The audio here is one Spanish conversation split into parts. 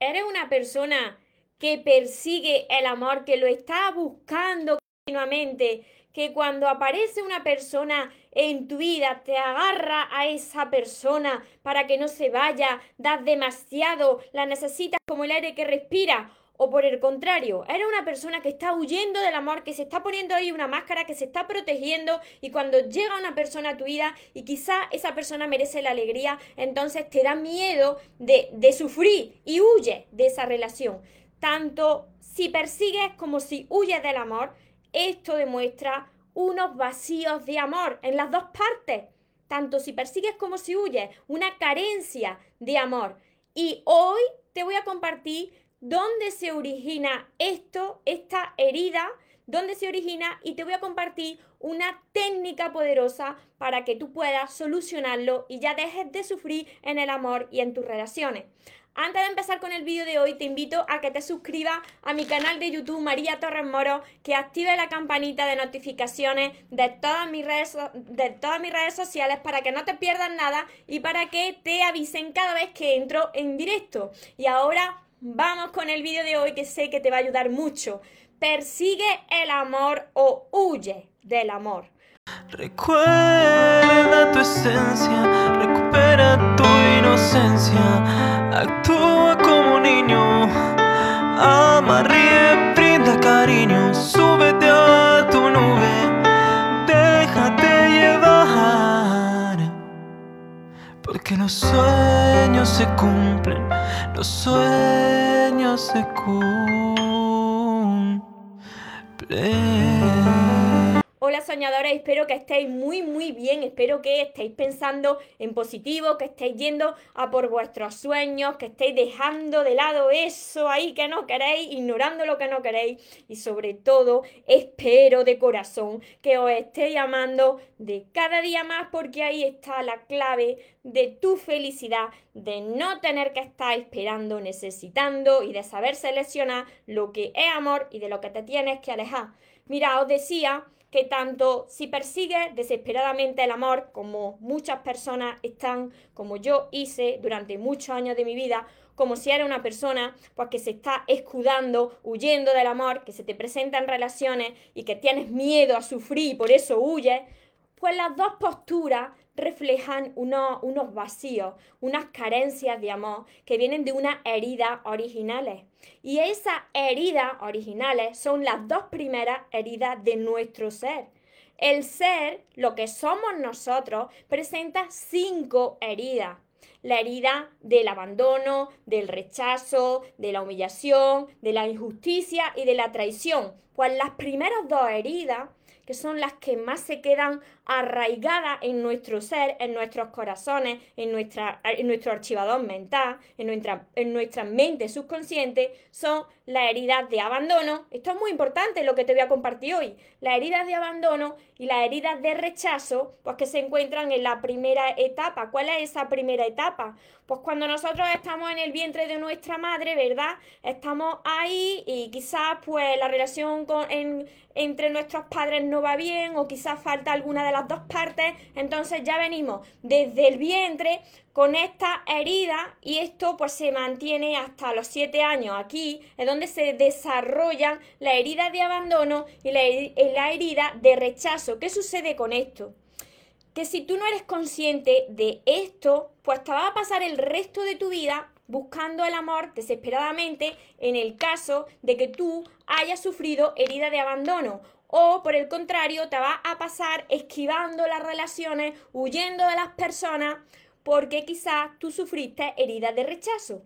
¿Eres una persona que persigue el amor, que lo está buscando continuamente, que cuando aparece una persona en tu vida te agarra a esa persona para que no se vaya, das demasiado, la necesitas como el aire que respira? O por el contrario, eres una persona que está huyendo del amor, que se está poniendo ahí una máscara, que se está protegiendo y cuando llega una persona a tu vida y quizá esa persona merece la alegría, entonces te da miedo de, de sufrir y huye de esa relación. Tanto si persigues como si huyes del amor, esto demuestra unos vacíos de amor en las dos partes. Tanto si persigues como si huyes, una carencia de amor. Y hoy te voy a compartir dónde se origina esto, esta herida, dónde se origina y te voy a compartir una técnica poderosa para que tú puedas solucionarlo y ya dejes de sufrir en el amor y en tus relaciones. Antes de empezar con el vídeo de hoy, te invito a que te suscribas a mi canal de YouTube María Torres Moro, que active la campanita de notificaciones de todas mis redes, de todas mis redes sociales para que no te pierdas nada y para que te avisen cada vez que entro en directo. Y ahora Vamos con el vídeo de hoy que sé que te va a ayudar mucho. Persigue el amor o huye del amor. Recuerda tu esencia, recupera tu inocencia, actúa como niño, Hola soñadores, espero que estéis muy muy bien, espero que estéis pensando en positivo, que estéis yendo a por vuestros sueños, que estéis dejando de lado eso ahí que no queréis, ignorando lo que no queréis y sobre todo espero de corazón que os esté llamando de cada día más porque ahí está la clave de tu felicidad, de no tener que estar esperando, necesitando y de saber seleccionar lo que es amor y de lo que te tienes que alejar. Mira, os decía que tanto si persigues desesperadamente el amor, como muchas personas están, como yo hice durante muchos años de mi vida, como si eres una persona pues, que se está escudando, huyendo del amor, que se te presenta en relaciones y que tienes miedo a sufrir y por eso huyes, pues las dos posturas reflejan unos vacíos, unas carencias de amor que vienen de unas heridas originales. Y esas heridas originales son las dos primeras heridas de nuestro ser. El ser, lo que somos nosotros, presenta cinco heridas. La herida del abandono, del rechazo, de la humillación, de la injusticia y de la traición. Pues las primeras dos heridas que son las que más se quedan arraigadas en nuestro ser, en nuestros corazones, en, nuestra, en nuestro archivador mental, en nuestra, en nuestra mente subconsciente, son las heridas de abandono. Esto es muy importante lo que te voy a compartir hoy. Las heridas de abandono y las heridas de rechazo, pues que se encuentran en la primera etapa. ¿Cuál es esa primera etapa? Pues cuando nosotros estamos en el vientre de nuestra madre, ¿verdad? Estamos ahí y quizás pues la relación con, en, entre nuestros padres no va bien o quizás falta alguna de las dos partes, entonces ya venimos desde el vientre con esta herida y esto pues se mantiene hasta los siete años. Aquí es donde se desarrollan la herida de abandono y la, la herida de rechazo. ¿Qué sucede con esto? Si tú no eres consciente de esto, pues te va a pasar el resto de tu vida buscando el amor desesperadamente en el caso de que tú hayas sufrido herida de abandono. O por el contrario, te va a pasar esquivando las relaciones, huyendo de las personas, porque quizás tú sufriste heridas de rechazo.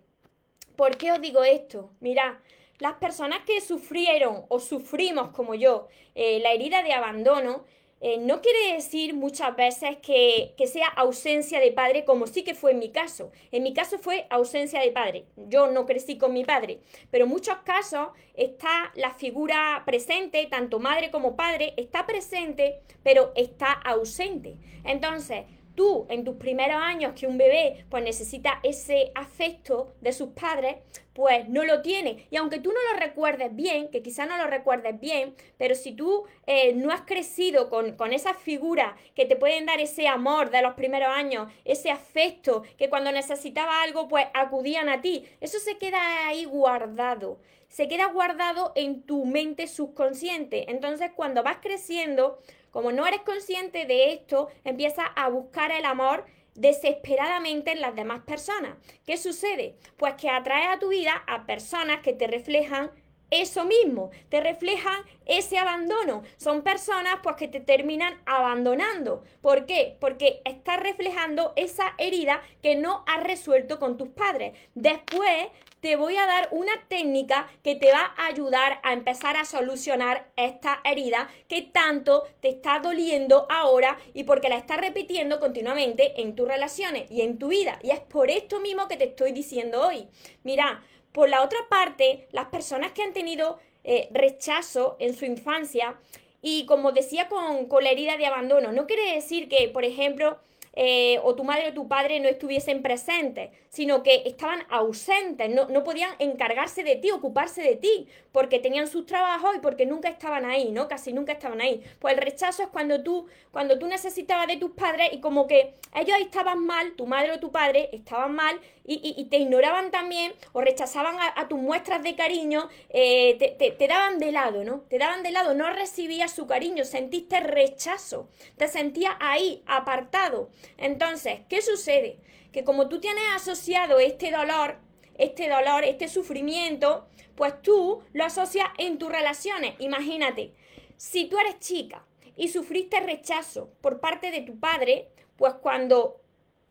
¿Por qué os digo esto? Mirad, las personas que sufrieron o sufrimos como yo eh, la herida de abandono, eh, no quiere decir muchas veces que, sea ausencia de padre, como sí que fue en mi caso. En mi caso fue ausencia de padre. Yo no crecí con mi padre, pero en muchos casos está la figura presente, tanto madre como padre, está presente, pero está ausente. Entonces, tú en tus primeros años que un bebé pues necesita ese afecto de sus padres, pues no lo tiene. Y aunque tú no lo recuerdes bien, que quizá no lo recuerdes bien, pero si tú eh, no has crecido con, con esas figuras que te pueden dar ese amor de los primeros años, ese afecto, que cuando necesitaba algo, pues acudían a ti, eso se queda ahí guardado. Se queda guardado en tu mente subconsciente. Entonces, cuando vas creciendo, como no eres consciente de esto, empiezas a buscar el amor desesperadamente en las demás personas. ¿Qué sucede? Pues que atraes a tu vida a personas que te reflejan eso mismo, te reflejan ese abandono. Son personas pues que te terminan abandonando. ¿Por qué? Porque estás reflejando esa herida que no has resuelto con tus padres. Después te voy a dar una técnica que te va a ayudar a empezar a solucionar esta herida que tanto te está doliendo ahora y porque la estás repitiendo continuamente en tus relaciones y en tu vida. Y es por esto mismo que te estoy diciendo hoy. Mira, por la otra parte, las personas que han tenido eh, rechazo en su infancia, y como decía con, con la herida de abandono, no quiere decir que, por ejemplo, eh, o tu madre o tu padre no estuviesen presentes, sino que estaban ausentes, no, no podían encargarse de ti, ocuparse de ti, porque tenían sus trabajos y porque nunca estaban ahí, ¿no? Casi nunca estaban ahí. Pues el rechazo es cuando tú, cuando tú necesitabas de tus padres y como que ellos estaban mal, tu madre o tu padre estaban mal y, te ignoraban también o rechazaban a, tus muestras de cariño, eh, te, te, daban de lado, ¿no? Te daban de lado, no recibías su cariño, sentiste rechazo, te sentías ahí, apartado. Entonces, ¿qué sucede? Que como tú tienes asociado este dolor, este dolor, este sufrimiento, pues tú lo asocias en tus relaciones. Imagínate, si tú eres chica y sufriste rechazo por parte de tu padre, pues cuando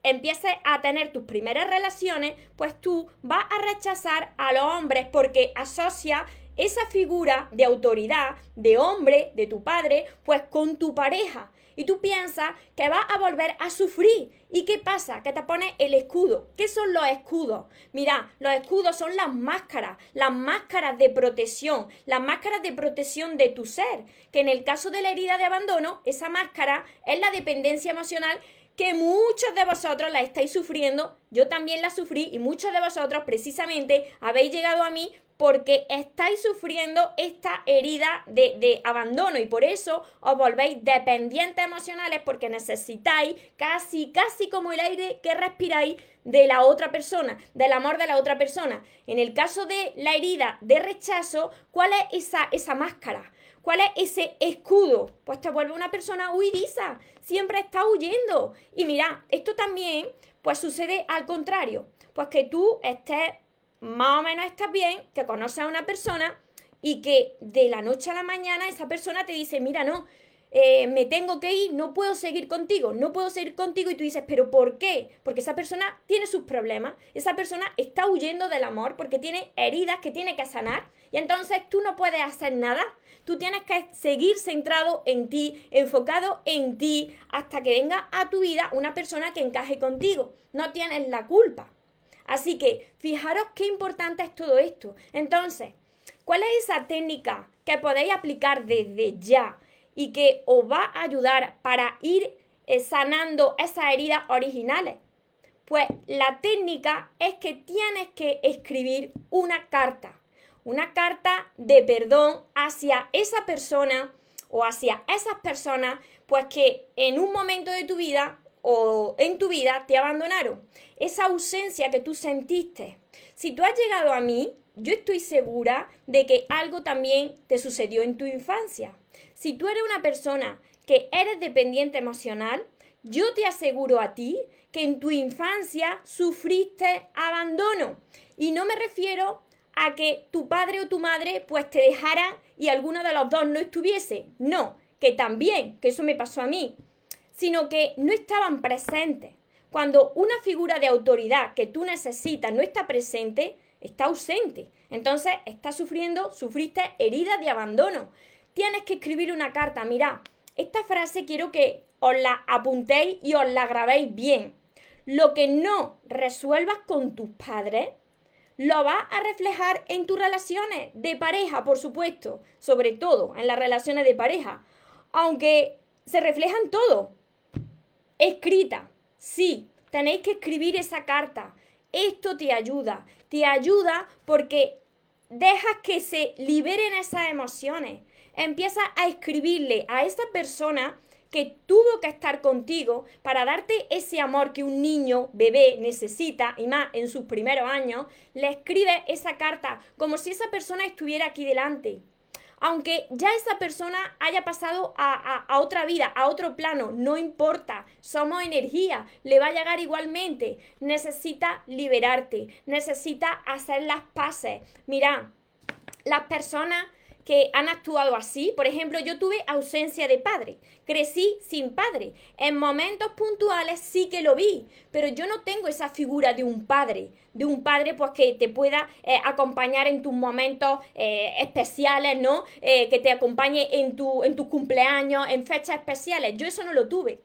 empieces a tener tus primeras relaciones, pues tú vas a rechazar a los hombres porque asocia esa figura de autoridad, de hombre, de tu padre, pues con tu pareja. Y tú piensas que vas a volver a sufrir. ¿Y qué pasa? Que te pones el escudo. ¿Qué son los escudos? Mira, los escudos son las máscaras, las máscaras de protección, las máscaras de protección de tu ser. Que en el caso de la herida de abandono, esa máscara es la dependencia emocional que muchos de vosotros la estáis sufriendo, yo también la sufrí y muchos de vosotros precisamente habéis llegado a mí porque estáis sufriendo esta herida de, abandono y por eso os volvéis dependientes emocionales porque necesitáis casi, casi como el aire que respiráis de la otra persona, del amor de la otra persona. En el caso de la herida de rechazo, ¿cuál es esa, esa máscara? ¿Cuál es ese escudo? Pues te vuelve una persona huidiza, siempre está huyendo. Y mira, esto también pues sucede al contrario, pues que tú estés más o menos estás bien, que conoces a una persona y que de la noche a la mañana esa persona te dice, mira, no, eh, me tengo que ir, no puedo seguir contigo, no puedo seguir contigo y tú dices, pero ¿por qué? Porque esa persona tiene sus problemas, esa persona está huyendo del amor porque tiene heridas que tiene que sanar y entonces tú no puedes hacer nada, tú tienes que seguir centrado en ti, enfocado en ti, hasta que venga a tu vida una persona que encaje contigo, no tienes la culpa. Así que fijaros qué importante es todo esto. Entonces, ¿cuál es esa técnica que podéis aplicar desde ya? y que os va a ayudar para ir eh, sanando esas heridas originales? Pues la técnica es que tienes que escribir una carta, una carta de perdón hacia esa persona o hacia esas personas, pues que en un momento de tu vida o en tu vida te abandonaron. Esa ausencia que tú sentiste. Si tú has llegado a mí, yo estoy segura de que algo también te sucedió en tu infancia. Si tú eres una persona que eres dependiente emocional, yo te aseguro a ti que en tu infancia sufriste abandono. Y no me refiero a que tu padre o tu madre pues te dejara y alguno de los dos no estuviese. No, que también, que eso me pasó a mí, sino que no estaban presentes. Cuando una figura de autoridad que tú necesitas no está presente, está ausente. Entonces, estás sufriendo, sufriste heridas de abandono tienes que escribir una carta. Mira, esta frase quiero que os la apuntéis y os la grabéis bien. Lo que no resuelvas con tus padres, lo vas a reflejar en tus relaciones de pareja, por supuesto, sobre todo en las relaciones de pareja, aunque se reflejan todo, escrita. Sí, tenéis que escribir esa carta. Esto te ayuda. Te ayuda porque dejas que se liberen esas emociones. Empieza a escribirle a esa persona que tuvo que estar contigo para darte ese amor que un niño, bebé, necesita, y más en sus primeros años, le escribe esa carta como si esa persona estuviera aquí delante. Aunque ya esa persona haya pasado a, a, otra vida, a otro plano, no importa, somos energía, le va a llegar igualmente. Necesita liberarte, necesita hacer las paces. Mira, las personas que han actuado así. Por ejemplo, yo tuve ausencia de padre, crecí sin padre. En momentos puntuales sí que lo vi, pero yo no tengo esa figura de un padre, de un padre pues que te pueda eh, acompañar en tus momentos eh, especiales, ¿no? Eh, que te acompañe en, tu, en tus cumpleaños, en fechas especiales. Yo eso no lo tuve.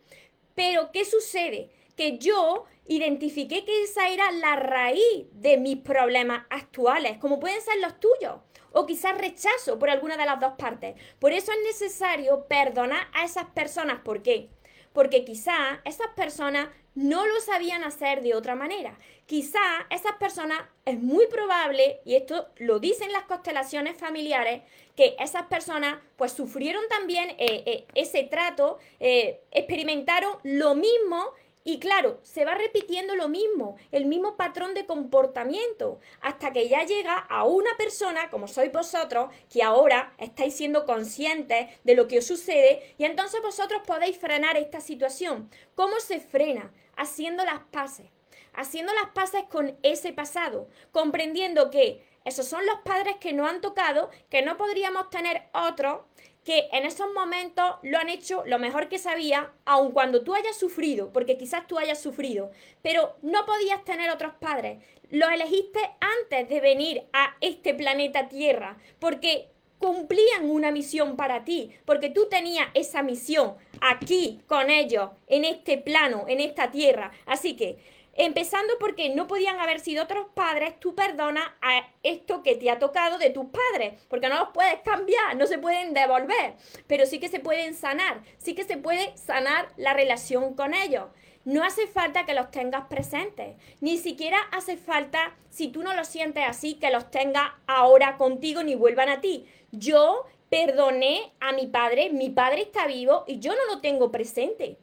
Pero, ¿qué sucede? Que yo identifiqué que esa era la raíz de mis problemas actuales, como pueden ser los tuyos o quizás rechazo por alguna de las dos partes. Por eso es necesario perdonar a esas personas. ¿Por qué? Porque quizás esas personas no lo sabían hacer de otra manera. Quizá esas personas es muy probable, y esto lo dicen las constelaciones familiares, que esas personas pues sufrieron también eh, eh, ese trato, eh, experimentaron lo mismo y claro, se va repitiendo lo mismo, el mismo patrón de comportamiento, hasta que ya llega a una persona, como sois vosotros, que ahora estáis siendo conscientes de lo que os sucede y entonces vosotros podéis frenar esta situación. ¿Cómo se frena? Haciendo las paces. Haciendo las paces con ese pasado, comprendiendo que esos son los padres que no han tocado, que no podríamos tener otros que en esos momentos lo han hecho lo mejor que sabía, aun cuando tú hayas sufrido, porque quizás tú hayas sufrido, pero no podías tener otros padres. Los elegiste antes de venir a este planeta Tierra, porque cumplían una misión para ti, porque tú tenías esa misión aquí con ellos, en este plano, en esta tierra. Así que Empezando porque no podían haber sido otros padres, tú perdonas a esto que te ha tocado de tus padres, porque no los puedes cambiar, no se pueden devolver, pero sí que se pueden sanar, sí que se puede sanar la relación con ellos. No hace falta que los tengas presentes, ni siquiera hace falta, si tú no lo sientes así, que los tengas ahora contigo ni vuelvan a ti. Yo perdoné a mi padre, mi padre está vivo y yo no lo tengo presente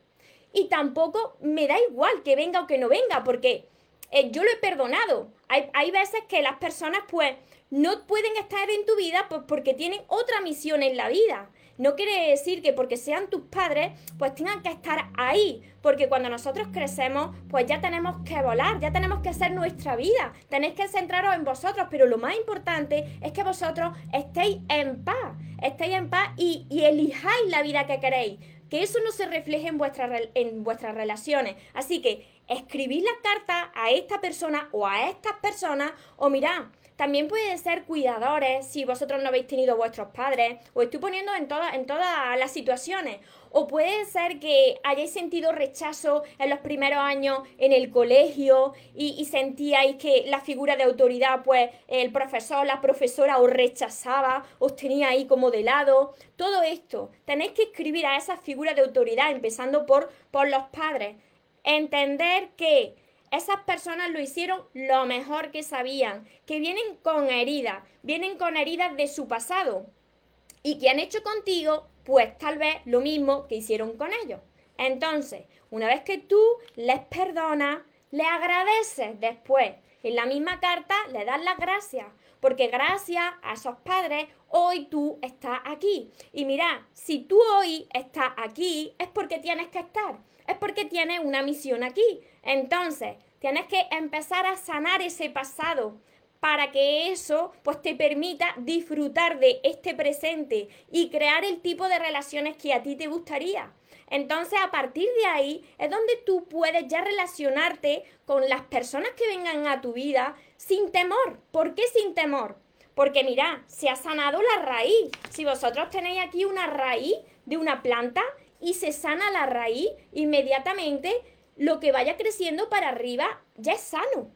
y tampoco me da igual que venga o que no venga, porque eh, yo lo he perdonado. Hay, hay, veces que las personas pues no pueden estar en tu vida pues, porque tienen otra misión en la vida. No quiere decir que porque sean tus padres, pues tengan que estar ahí. Porque cuando nosotros crecemos, pues ya tenemos que volar, ya tenemos que hacer nuestra vida. Tenéis que centraros en vosotros, pero lo más importante es que vosotros estéis en paz. Estéis en paz y, y elijáis la vida que queréis que eso no se refleje en, en vuestras relaciones. Así que escribid la carta a esta persona o a estas personas o mirad, también puede ser cuidadores si vosotros no habéis tenido vuestros padres. o estoy poniendo en, todas en todas las situaciones. O puede ser que hayáis sentido rechazo en los primeros años en el colegio y, sentíais que la figura de autoridad, pues el profesor, la profesora os rechazaba, os tenía ahí como de lado. Todo esto, tenéis que escribir a esa figura de autoridad, empezando por, por los padres. Entender que esas personas lo hicieron lo mejor que sabían, que vienen con heridas, vienen con heridas de su pasado y que han hecho contigo pues tal vez lo mismo que hicieron con ellos. Entonces, una vez que tú les perdonas, le agradeces después. En la misma carta le das las gracias, porque gracias a esos padres hoy tú estás aquí. Y mira, si tú hoy estás aquí es porque tienes que estar, es porque tienes una misión aquí. Entonces, tienes que empezar a sanar ese pasado, para que eso pues te permita disfrutar de este presente y crear el tipo de relaciones que a ti te gustaría. Entonces, a partir de ahí es donde tú puedes ya relacionarte con las personas que vengan a tu vida sin temor. ¿Por qué sin temor? Porque mira, se ha sanado la raíz. Si vosotros tenéis aquí una raíz de una planta y se sana la raíz, inmediatamente lo que vaya creciendo para arriba ya es sano.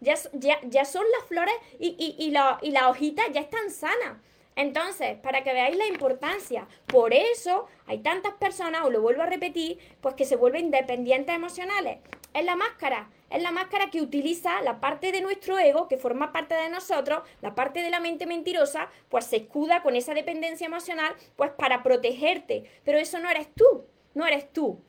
Ya, ya, son las flores y, y, y, la, y las hojitas ya están sanas. Entonces, para que veáis la importancia, por eso hay tantas personas, os lo vuelvo a repetir, pues que se vuelven dependientes emocionales. Es la máscara, es la máscara que utiliza la parte de nuestro ego, que forma parte de nosotros, la parte de la mente mentirosa, pues se escuda con esa dependencia emocional, pues para protegerte. Pero eso no eres tú, no eres tú.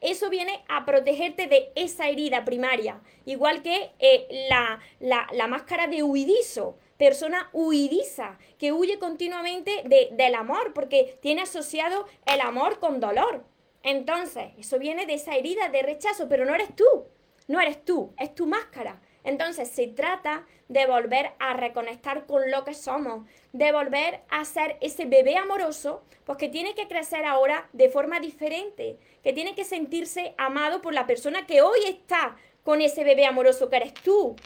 Eso viene a protegerte de esa herida primaria, igual que eh, la, la, máscara de huidizo, persona huidiza, que huye continuamente del amor, porque tiene asociado el amor con dolor. Entonces, eso viene de esa herida de rechazo, pero no eres tú no eres tú, es tu máscara. Entonces se trata de volver a reconectar con lo que somos, de volver a ser ese bebé amoroso, pues que tiene que crecer ahora de forma diferente, que tiene que sentirse amado por la persona que hoy está con ese bebé amoroso que eres tú.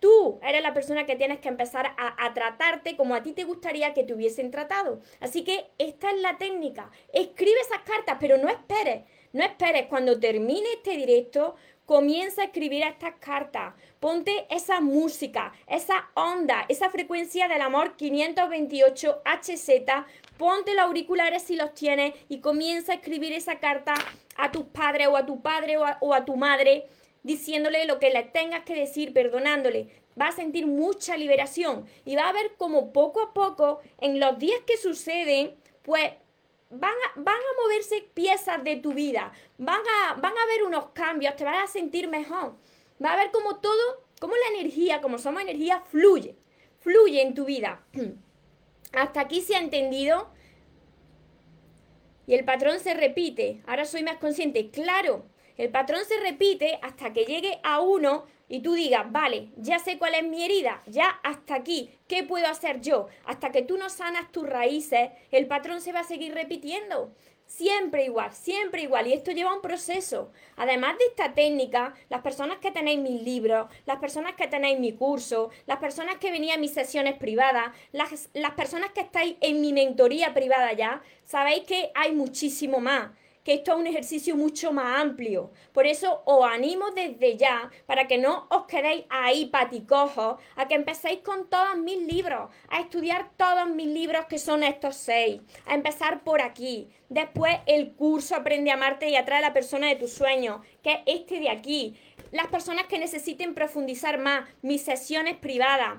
Tú eres la persona que tienes que empezar a, tratarte como a ti te gustaría que te hubiesen tratado. Así que esta es la técnica. Escribe esas cartas, pero no esperes. No esperes cuando termine este directo, comienza a escribir estas cartas. Ponte esa música, esa onda, esa frecuencia del amor 528 HZ. Ponte los auriculares si los tienes y comienza a escribir esa carta a tus padres o a tu padre o a, tu madre, diciéndole lo que le tengas que decir, perdonándole. Va a sentir mucha liberación y va a ver como poco a poco, en los días que suceden, pues van a, van a moverse piezas de tu vida, van a, van a haber unos cambios, te vas a sentir mejor. Va a ver como todo, como la energía, como somos energía, fluye, fluye en tu vida. Hasta aquí se ha entendido. Y el patrón se repite. Ahora soy más consciente. Claro, el patrón se repite hasta que llegue a uno y tú digas, vale, ya sé cuál es mi herida, ya hasta aquí, ¿qué puedo hacer yo? Hasta que tú no sanas tus raíces, el patrón se va a seguir repitiendo. Siempre igual, siempre igual. Y esto lleva un proceso. Además de esta técnica, las personas que tenéis mis libros, las personas que tenéis mi curso, las personas que venían a mis sesiones privadas, las, las personas que estáis en mi mentoría privada ya, sabéis que hay muchísimo más que esto es un ejercicio mucho más amplio. Por eso os animo desde ya, para que no os quedéis ahí paticojos, a que empecéis con todos mis libros, a estudiar todos mis libros que son estos seis, a empezar por aquí. Después el curso Aprende a amarte y atrae a la persona de tus sueños, que es este de aquí. Las personas que necesiten profundizar más, mis sesiones privadas.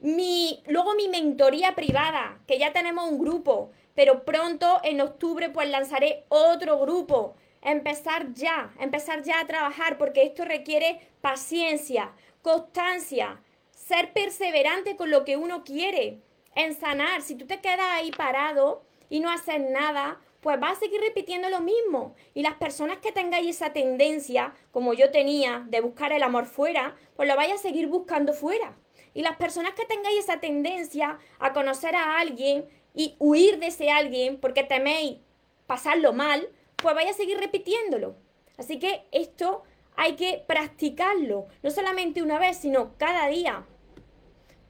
Mi, luego mi mentoría privada, que ya tenemos un grupo pero pronto en octubre pues lanzaré otro grupo. Empezar ya, empezar ya a trabajar porque esto requiere paciencia, constancia, ser perseverante con lo que uno quiere, en sanar. Si tú te quedas ahí parado y no haces nada, pues vas a seguir repitiendo lo mismo. Y las personas que tengáis esa tendencia, como yo tenía, de buscar el amor fuera, pues lo vais a seguir buscando fuera. Y las personas que tengáis esa tendencia a conocer a alguien y huir de ese alguien porque teméis pasarlo mal, pues vais a seguir repitiéndolo. Así que esto hay que practicarlo, no solamente una vez, sino cada día.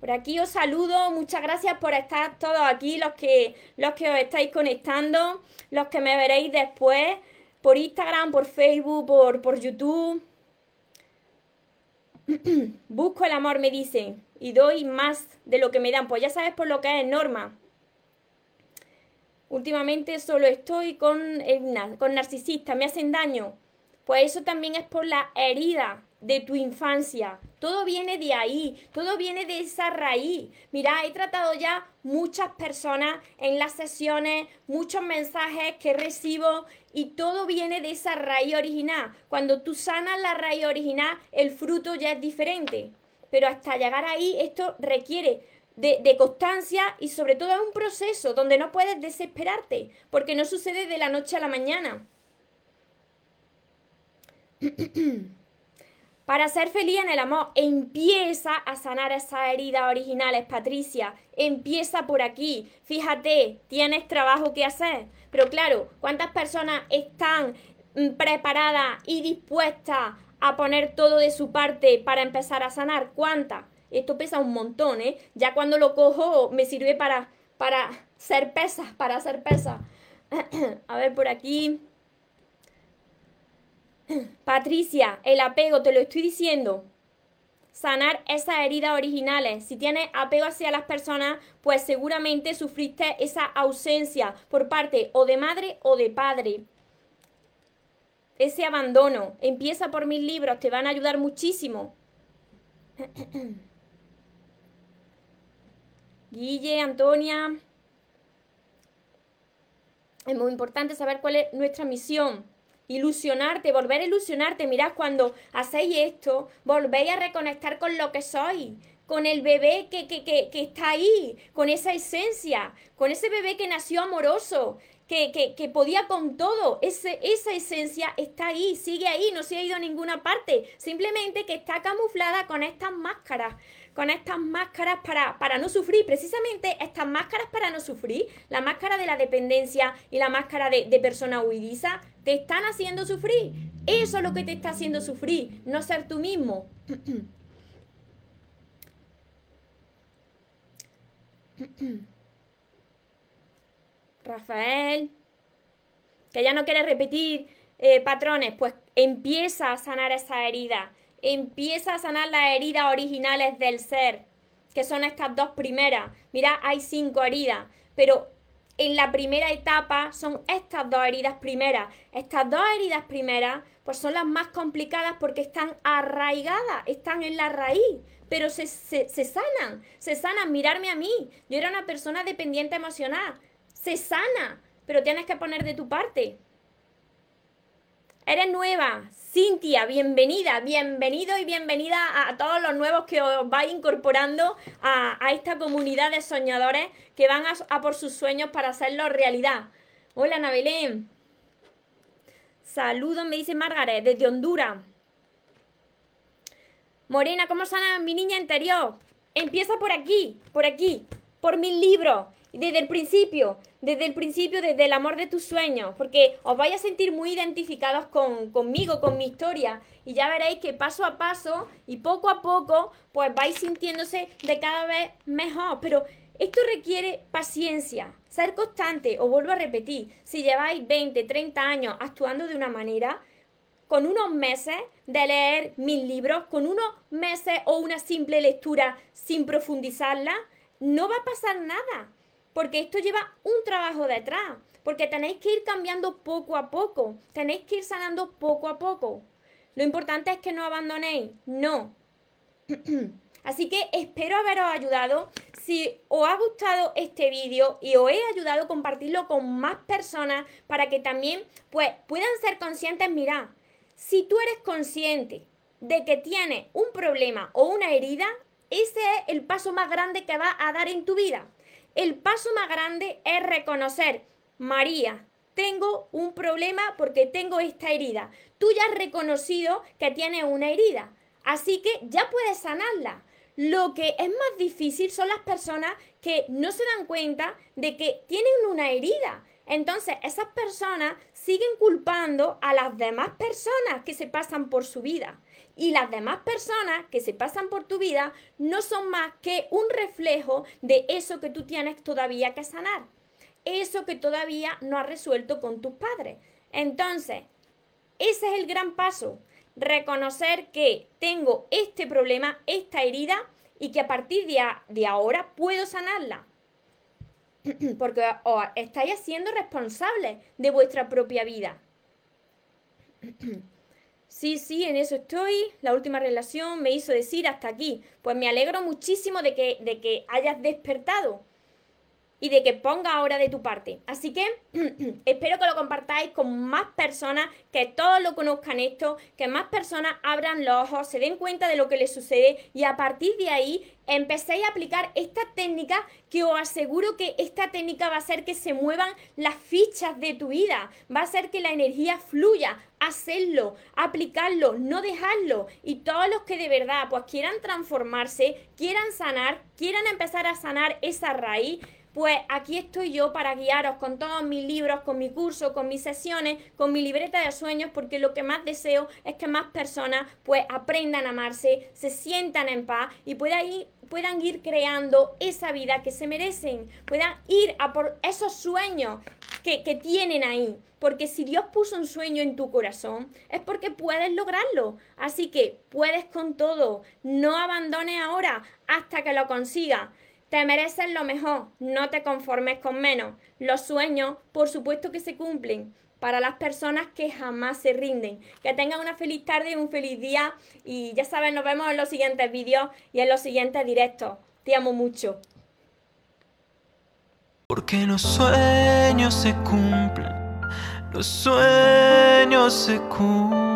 Por aquí os saludo, muchas gracias por estar todos aquí, los que, los que os estáis conectando, los que me veréis después por Instagram, por Facebook, por, por YouTube. Busco el amor, me dicen, y doy más de lo que me dan. Pues ya sabes por lo que es norma. Últimamente solo estoy con, con narcisistas, me hacen daño. Pues eso también es por la herida de tu infancia. Todo viene de ahí, todo viene de esa raíz. Mira, he tratado ya muchas personas en las sesiones, muchos mensajes que recibo y todo viene de esa raíz original. Cuando tú sanas la raíz original, el fruto ya es diferente. Pero hasta llegar ahí, esto requiere de, constancia y sobre todo es un proceso donde no puedes desesperarte, porque no sucede de la noche a la mañana. Para ser feliz en el amor, empieza a sanar esas heridas originales, Patricia. Empieza por aquí. Fíjate, tienes trabajo que hacer. Pero claro, ¿cuántas personas están mm, preparadas y dispuestas a poner todo de su parte para empezar a sanar? ¿Cuántas? Esto pesa un montón, ¿eh? Ya cuando lo cojo me sirve para, para ser pesas, para hacer pesas. A ver por aquí. Patricia, el apego, te lo estoy diciendo. sanar esas heridas originales. Si tienes apego hacia las personas, pues seguramente sufriste esa ausencia por parte o de madre o de padre. Ese abandono. Empieza por mis libros, te van a ayudar muchísimo. Guille, Antonia. Es muy importante saber cuál es nuestra misión ilusionarte, volver a ilusionarte. Mirad, cuando hacéis esto, volvéis a reconectar con lo que sois, con el bebé que, que, que, que está ahí, con esa esencia, con ese bebé que nació amoroso, que, que, que, podía con todo. Esa esencia está ahí, sigue ahí, no se ha ido a ninguna parte. Simplemente que está camuflada con estas máscaras con estas máscaras para, para no sufrir. Precisamente estas máscaras para no sufrir, la máscara de la dependencia y la máscara de, persona huidiza, te están haciendo sufrir. Eso es lo que te está haciendo sufrir, no ser tú mismo. Rafael, que ya no quiere repetir eh, patrones, pues empieza a sanar esa herida empieza a sanar las heridas originales del ser, que son estas dos primeras. Mira, hay cinco heridas, pero en la primera etapa son estas dos heridas primeras. Estas dos heridas primeras, pues son las más complicadas porque están arraigadas, están en la raíz, pero se, se, se sanan, se sanan. Mirarme a mí, yo era una persona dependiente emocional, se sana, pero tienes que poner de tu parte. Eres nueva, Cintia, bienvenida, bienvenido y bienvenida a, todos los nuevos que os vais incorporando a, esta comunidad de soñadores que van a, por sus sueños para hacerlo realidad. Hola, Ana Belén. Saludos, me dice Margaret, desde Honduras. Morena, ¿cómo sana mi niña interior? Empieza por aquí, por aquí, por mis libros desde el principio, desde el principio, desde el amor de tus sueños, porque os vais a sentir muy identificados con, conmigo, con mi historia, y ya veréis que paso a paso y poco a poco, pues vais sintiéndose de cada vez mejor, pero esto requiere paciencia, ser constante, os vuelvo a repetir, si lleváis 20, 30 años actuando de una manera, con unos meses de leer mil libros, con unos meses o una simple lectura sin profundizarla, no va a pasar nada porque esto lleva un trabajo detrás, porque tenéis que ir cambiando poco a poco, tenéis que ir sanando poco a poco. Lo importante es que no abandonéis, no. Así que espero haberos ayudado. Si os ha gustado este vídeo y os he ayudado a compartirlo con más personas para que también pues, puedan ser conscientes, mirad, si tú eres consciente de que tienes un problema o una herida, ese es el paso más grande que vas a dar en tu vida. El paso más grande es reconocer, María, tengo un problema porque tengo esta herida. Tú ya has reconocido que tienes una herida, así que ya puedes sanarla. Lo que es más difícil son las personas que no se dan cuenta de que tienen una herida. Entonces, esas personas siguen culpando a las demás personas que se pasan por su vida. Y las demás personas que se pasan por tu vida no son más que un reflejo de eso que tú tienes todavía que sanar. Eso que todavía no has resuelto con tus padres. Entonces, ese es el gran paso. Reconocer que tengo este problema, esta herida, y que a partir de, de ahora puedo sanarla. Porque os estáis siendo responsables de vuestra propia vida. Sí, sí, en eso estoy. La última relación me hizo decir hasta aquí. Pues me alegro muchísimo de que, de que hayas despertado y de que ponga ahora de tu parte. Así que espero que lo compartáis con más personas, que todos lo conozcan esto, que más personas abran los ojos, se den cuenta de lo que les sucede y a partir de ahí empecéis a aplicar esta técnica que os aseguro que esta técnica va a hacer que se muevan las fichas de tu vida, va a hacer que la energía fluya, hacerlo, aplicarlo, no dejarlo y todos los que de verdad pues quieran transformarse, quieran sanar, quieran empezar a sanar esa raíz, pues aquí estoy yo para guiaros con todos mis libros, con mi curso, con mis sesiones, con mi libreta de sueños, porque lo que más deseo es que más personas pues aprendan a amarse, se sientan en paz y puedan ir creando esa vida que se merecen, puedan ir a por esos sueños que, que tienen ahí. Porque si Dios puso un sueño en tu corazón, es porque puedes lograrlo. Así que puedes con todo. No abandones ahora hasta que lo consigas. Te mereces lo mejor, no te conformes con menos. Los sueños, por supuesto que se cumplen para las personas que jamás se rinden. Que tengan una feliz tarde y un feliz día. Y ya saben, nos vemos en los siguientes vídeos y en los siguientes directos. Te amo mucho. Porque los sueños se cumplen, los sueños se cumplen.